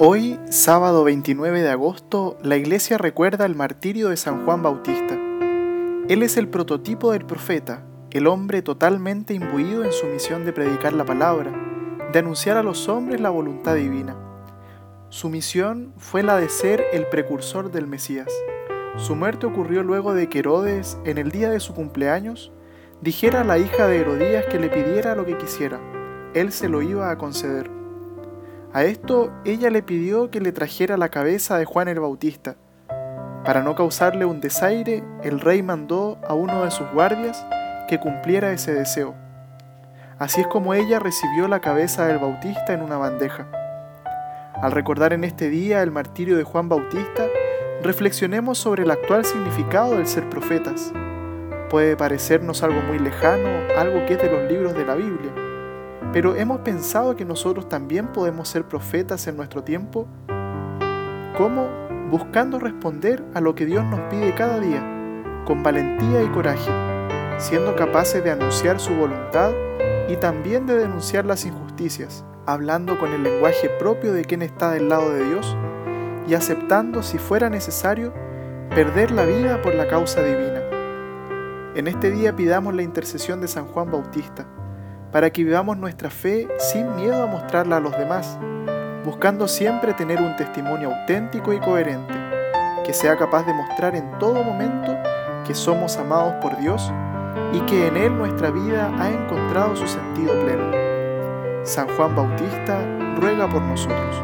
Hoy, sábado 29 de agosto, la iglesia recuerda el martirio de San Juan Bautista. Él es el prototipo del profeta, el hombre totalmente imbuido en su misión de predicar la palabra, de anunciar a los hombres la voluntad divina. Su misión fue la de ser el precursor del Mesías. Su muerte ocurrió luego de que Herodes, en el día de su cumpleaños, dijera a la hija de Herodías que le pidiera lo que quisiera. Él se lo iba a conceder. A esto ella le pidió que le trajera la cabeza de Juan el Bautista. Para no causarle un desaire, el rey mandó a uno de sus guardias que cumpliera ese deseo. Así es como ella recibió la cabeza del Bautista en una bandeja. Al recordar en este día el martirio de Juan Bautista, reflexionemos sobre el actual significado del ser profetas. Puede parecernos algo muy lejano, algo que es de los libros de la Biblia pero ¿hemos pensado que nosotros también podemos ser profetas en nuestro tiempo? ¿Cómo? Buscando responder a lo que Dios nos pide cada día, con valentía y coraje, siendo capaces de anunciar su voluntad y también de denunciar las injusticias, hablando con el lenguaje propio de quien está del lado de Dios y aceptando, si fuera necesario, perder la vida por la causa divina. En este día pidamos la intercesión de San Juan Bautista, para que vivamos nuestra fe sin miedo a mostrarla a los demás, buscando siempre tener un testimonio auténtico y coherente, que sea capaz de mostrar en todo momento que somos amados por Dios y que en Él nuestra vida ha encontrado su sentido pleno. San Juan Bautista ruega por nosotros.